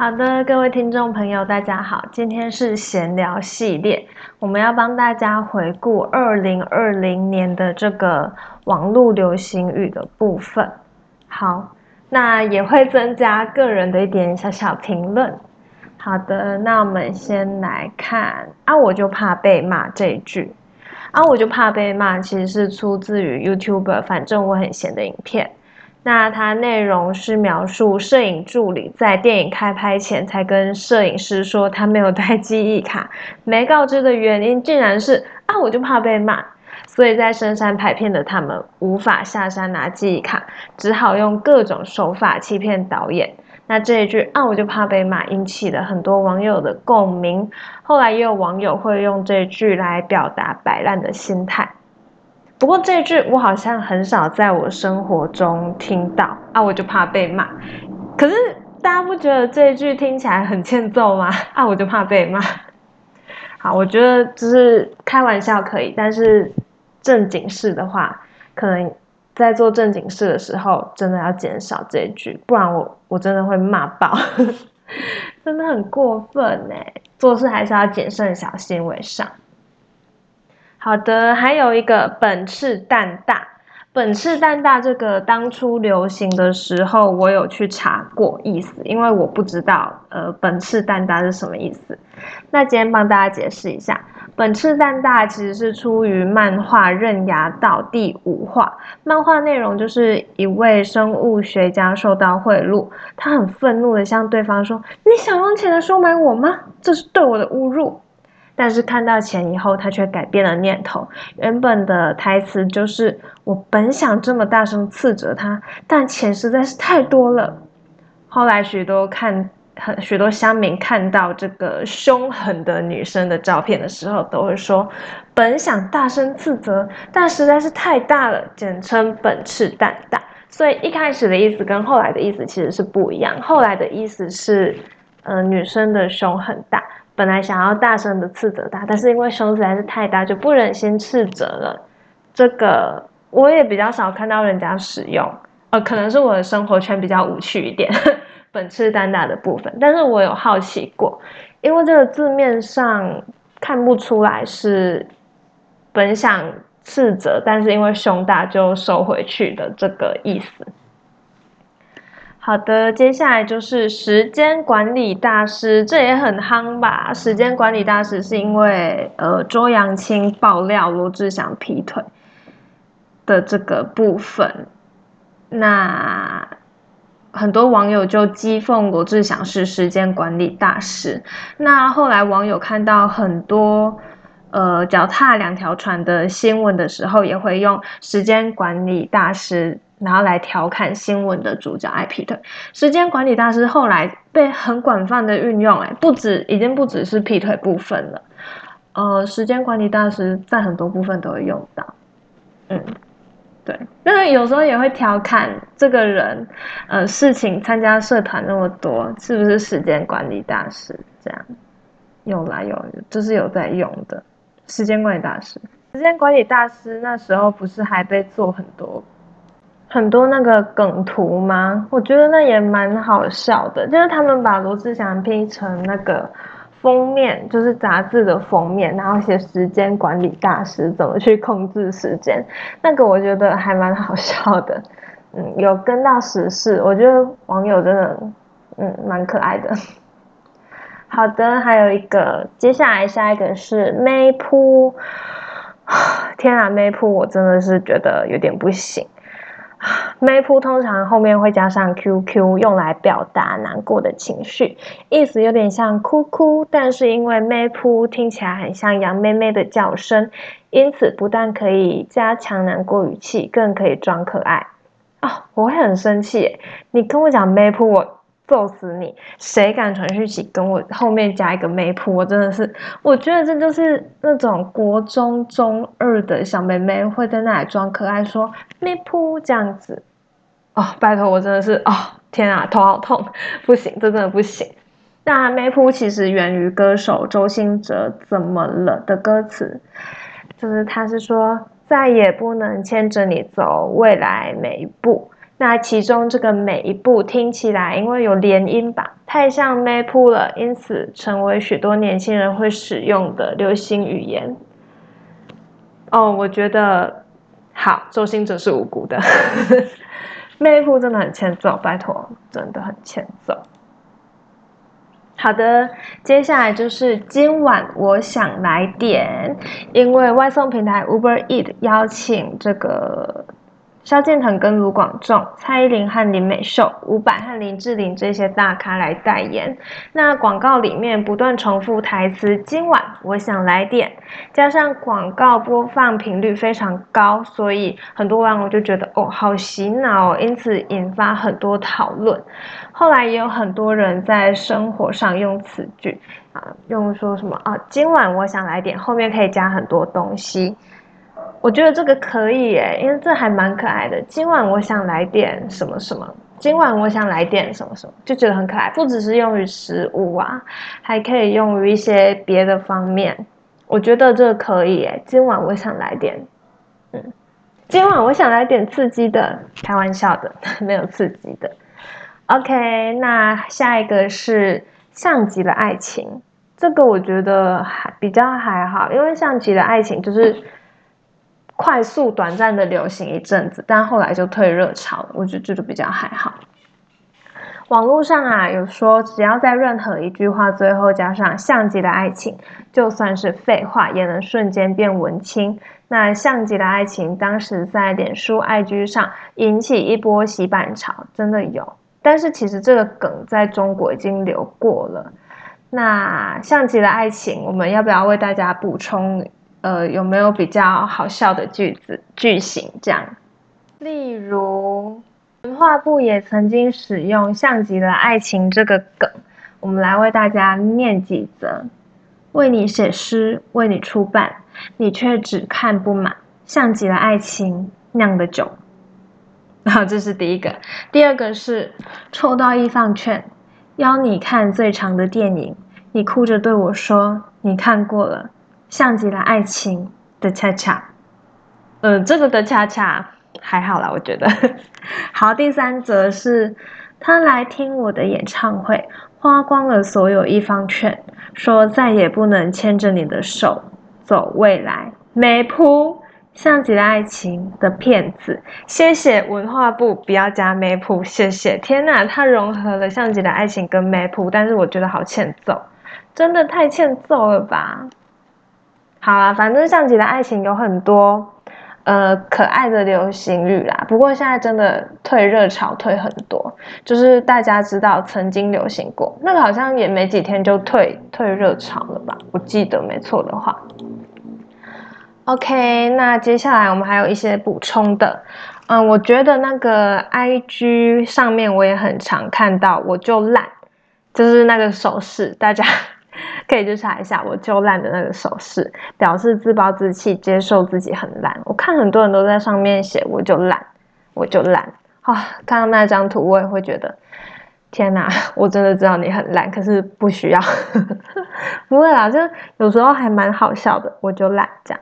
好的，各位听众朋友，大家好，今天是闲聊系列，我们要帮大家回顾二零二零年的这个网络流行语的部分。好，那也会增加个人的一点小小评论。好的，那我们先来看啊，我就怕被骂这一句啊，我就怕被骂，其实是出自于 YouTuber，反正我很闲的影片。那它内容是描述摄影助理在电影开拍前才跟摄影师说他没有带 记忆卡，没告知的原因竟然是啊，我就怕被骂，所以在深山拍片的他们无法下山拿记忆卡，只好用各种手法欺骗导演。那这一句啊，我就怕被骂，引起了很多网友的共鸣。后来也有网友会用这句来表达摆烂的心态。不过这句我好像很少在我生活中听到啊，我就怕被骂。可是大家不觉得这句听起来很欠揍吗？啊，我就怕被骂。好，我觉得就是开玩笑可以，但是正经事的话，可能。在做正经事的时候，真的要减少这一句，不然我我真的会骂爆，真的很过分呢。做事还是要谨慎小心为上。好的，还有一个本次蛋大。本赤蛋大这个当初流行的时候，我有去查过意思，因为我不知道呃本赤蛋大是什么意思。那今天帮大家解释一下，本赤蛋大其实是出于漫画《刃牙道》第五话。漫画内容就是一位生物学家受到贿赂，他很愤怒的向对方说：“你想用钱来收买我吗？这是对我的侮辱。”但是看到钱以后，他却改变了念头。原本的台词就是：“我本想这么大声斥责他，但钱实在是太多了。”后来许多看很许多乡民看到这个凶狠的女生的照片的时候，都会说：“本想大声斥责，但实在是太大了。”简称“本赤蛋大”。所以一开始的意思跟后来的意思其实是不一样。后来的意思是，呃，女生的胸很大。本来想要大声的斥责他，但是因为胸实在是太大，就不忍心斥责了。这个我也比较少看到人家使用，呃，可能是我的生活圈比较无趣一点，本次单打的部分。但是我有好奇过，因为这个字面上看不出来是本想斥责，但是因为胸大就收回去的这个意思。好的，接下来就是时间管理大师，这也很夯吧？时间管理大师是因为呃周扬青爆料罗志祥劈腿的这个部分，那很多网友就讥讽罗志祥是时间管理大师。那后来网友看到很多呃脚踏两条船的新闻的时候，也会用时间管理大师。拿来调侃新闻的主角艾皮特，时间管理大师后来被很广泛的运用，哎，不止已经不只是劈腿部分了，呃，时间管理大师在很多部分都会用到，嗯，对，那有时候也会调侃这个人，呃，事情参加社团那么多，是不是时间管理大师？这样有来有，就是有在用的时间管理大师，时间管理大师那时候不是还被做很多。很多那个梗图吗？我觉得那也蛮好笑的，就是他们把罗志祥 P 成那个封面，就是杂志的封面，然后写时间管理大师怎么去控制时间，那个我觉得还蛮好笑的。嗯，有跟到时事，我觉得网友真的嗯蛮可爱的。好的，还有一个，接下来下一个是 May 铺，天啊，May 铺，我真的是觉得有点不行。Meepu 通常后面会加上 QQ，用来表达难过的情绪，意思有点像哭哭，但是因为 meepu 听起来很像羊妹妹的叫声，因此不但可以加强难过语气，更可以装可爱。哦，我会很生气，你跟我讲 map 我。揍死你！谁敢传讯息跟我后面加一个妹铺？我真的是，我觉得这就是那种国中中二的小妹妹会在那里装可爱，说妹铺这样子。哦，拜托，我真的是哦，天啊，头好痛，不行，这真的不行。那妹铺其实源于歌手周兴哲《怎么了》的歌词，就是他是说再也不能牵着你走未来每一步。那其中这个每一步听起来，因为有连音吧，太像 map 了，因此成为许多年轻人会使用的流行语言。哦，我觉得好，周星哲是无辜的，map 真的很欠揍，拜托，真的很欠揍。好的，接下来就是今晚我想来点，因为外送平台 Uber Eat 邀请这个。萧敬腾跟卢广仲、蔡依林和林美秀、伍佰和林志玲这些大咖来代言。那广告里面不断重复台词：“今晚我想来点。”加上广告播放频率非常高，所以很多网友就觉得哦，好洗脑，因此引发很多讨论。后来也有很多人在生活上用此句啊，用说什么啊，今晚我想来点，后面可以加很多东西。我觉得这个可以耶，因为这还蛮可爱的。今晚我想来点什么什么，今晚我想来点什么什么，就觉得很可爱。不只是用于食物啊，还可以用于一些别的方面。我觉得这个可以耶。今晚我想来点，嗯，今晚我想来点刺激的，开玩笑的，没有刺激的。OK，那下一个是像极了爱情，这个我觉得还比较还好，因为像极了爱情就是。快速短暂的流行一阵子，但后来就退热潮了。我觉得这就比较还好。网络上啊有说，只要在任何一句话最后加上“像极了爱情”，就算是废话也能瞬间变文青。那“像极了爱情”当时在脸书、IG 上引起一波洗版潮，真的有。但是其实这个梗在中国已经流过了。那“像极了爱情”，我们要不要为大家补充？呃，有没有比较好笑的句子句型？这样，例如文化部也曾经使用“像极了爱情”这个梗，我们来为大家念几则：为你写诗，为你出版，你却只看不满，像极了爱情酿的酒。好，这是第一个。第二个是抽到易放券，邀你看最长的电影，你哭着对我说：“你看过了。”像极了爱情的恰恰，呃，这个的恰恰还好啦，我觉得。好，第三则是他来听我的演唱会，花光了所有一方券，说再也不能牵着你的手走未来。没谱，像极了爱情的骗子。谢谢文化部，不要加没谱，谢谢。天哪，他融合了像极了爱情跟没谱，但是我觉得好欠揍，真的太欠揍了吧。好啦，反正像极了爱情有很多，呃，可爱的流行语啦。不过现在真的退热潮退很多，就是大家知道曾经流行过那个，好像也没几天就退退热潮了吧？我记得没错的话。OK，那接下来我们还有一些补充的。嗯，我觉得那个 IG 上面我也很常看到，我就烂，就是那个手势，大家。可以去查一下，我就烂的那个手势，表示自暴自弃，接受自己很烂。我看很多人都在上面写，我就烂，我就烂。啊，看到那张图，我也会觉得，天哪，我真的知道你很烂，可是不需要，不会啦，就有时候还蛮好笑的，我就烂这样。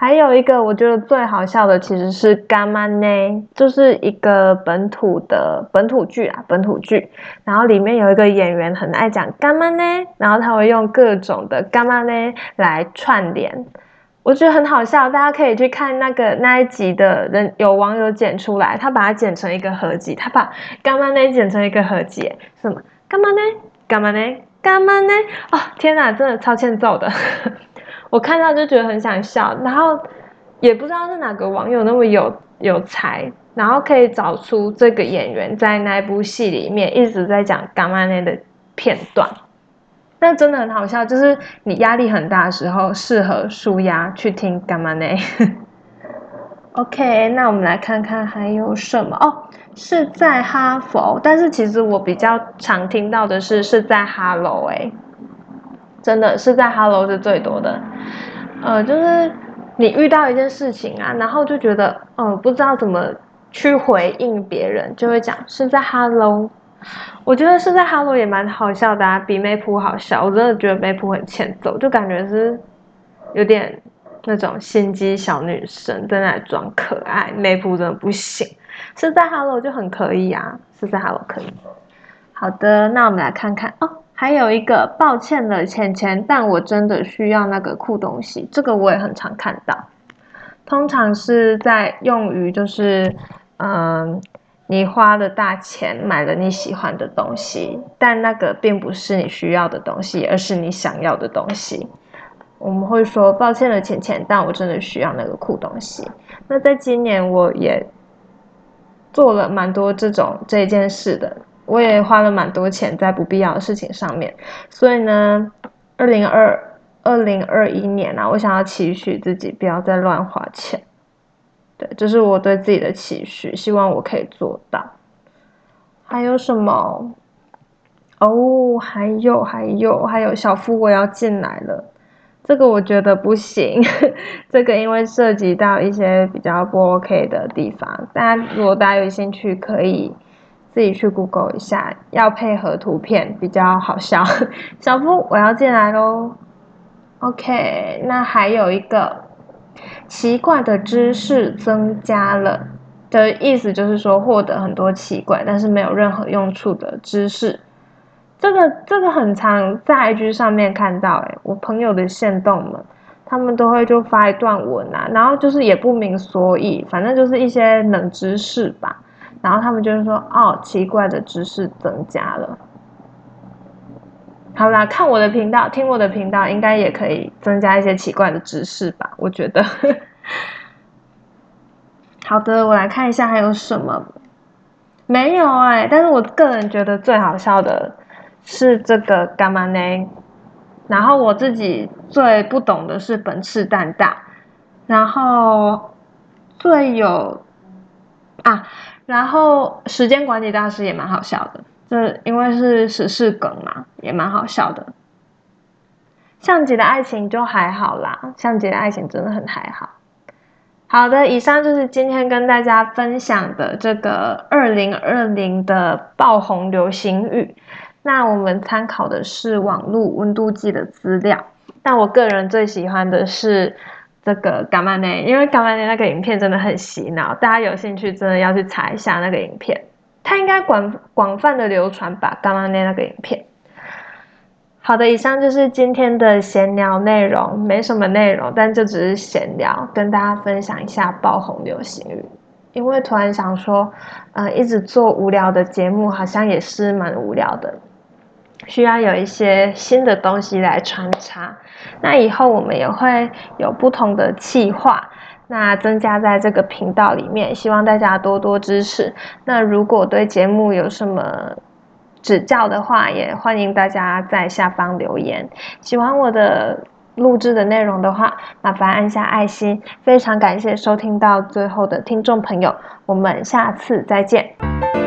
还有一个我觉得最好笑的其实是《干妈呢》，就是一个本土的本土剧啊，本土剧。然后里面有一个演员很爱讲“干妈呢”，然后他会用各种的“干妈呢”来串联，我觉得很好笑。大家可以去看那个那一集的人，有网友剪出来，他把它剪成一个合集，他把“干妈呢”剪成一个合集，什么“干妈呢”“干妈呢”“干妈呢”哦，天哪，真的超欠揍的。我看到就觉得很想笑，然后也不知道是哪个网友那么有有才，然后可以找出这个演员在那部戏里面一直在讲干妈内的片段，那真的很好笑。就是你压力很大的时候，适合舒压去听干妈内。OK，那我们来看看还有什么哦，是在哈佛，但是其实我比较常听到的是是在哈喽哎。真的是在 Hello 是最多的，呃，就是你遇到一件事情啊，然后就觉得，呃，不知道怎么去回应别人，就会讲是在 Hello。我觉得是在 Hello 也蛮好笑的啊，比 Map 好笑。我真的觉得 Map 很欠揍，就感觉是有点那种心机小女生在那里装可爱，内部真的不行。是在 Hello 就很可以啊，是在 Hello 可以。好的，那我们来看看哦，还有一个，抱歉了，钱钱，但我真的需要那个酷东西，这个我也很常看到。通常是在用于就是，嗯，你花了大钱买了你喜欢的东西，但那个并不是你需要的东西，而是你想要的东西。我们会说抱歉了，钱钱，但我真的需要那个酷东西。那在今年我也做了蛮多这种这件事的，我也花了蛮多钱在不必要的事情上面。所以呢，二零二二零二一年啊，我想要期许自己不要再乱花钱。对，这是我对自己的期许，希望我可以做到。还有什么？哦，还有还有还有，小夫我要进来了。这个我觉得不行，这个因为涉及到一些比较不 OK 的地方。大家如果大家有兴趣，可以自己去 Google 一下，要配合图片比较好笑。小夫，我要进来喽。OK，那还有一个奇怪的知识增加了的意思，就是说获得很多奇怪但是没有任何用处的知识。这个这个很常在 IG 上面看到，哎，我朋友的线动们，他们都会就发一段文啊，然后就是也不明所以，反正就是一些冷知识吧，然后他们就是说，哦，奇怪的知识增加了。好啦，看我的频道，听我的频道，应该也可以增加一些奇怪的知识吧，我觉得。好的，我来看一下还有什么，没有哎，但是我个人觉得最好笑的。是这个干嘛呢？然后我自己最不懂的是本次蛋大，然后最有啊，然后时间管理大师也蛮好笑的，这因为是时事梗嘛，也蛮好笑的。像极的爱情就还好啦，像极的爱情真的很还好。好的，以上就是今天跟大家分享的这个二零二零的爆红流行语。那我们参考的是网络温度计的资料，但我个人最喜欢的是这个伽马内，因为伽马内那个影片真的很洗脑，大家有兴趣真的要去查一下那个影片，它应该广广泛的流传吧，伽马内那个影片。好的，以上就是今天的闲聊内容，没什么内容，但就只是闲聊，跟大家分享一下爆红流行语。因为突然想说，呃，一直做无聊的节目，好像也是蛮无聊的。需要有一些新的东西来穿插，那以后我们也会有不同的计划，那增加在这个频道里面，希望大家多多支持。那如果对节目有什么指教的话，也欢迎大家在下方留言。喜欢我的录制的内容的话，麻烦按下爱心。非常感谢收听到最后的听众朋友，我们下次再见。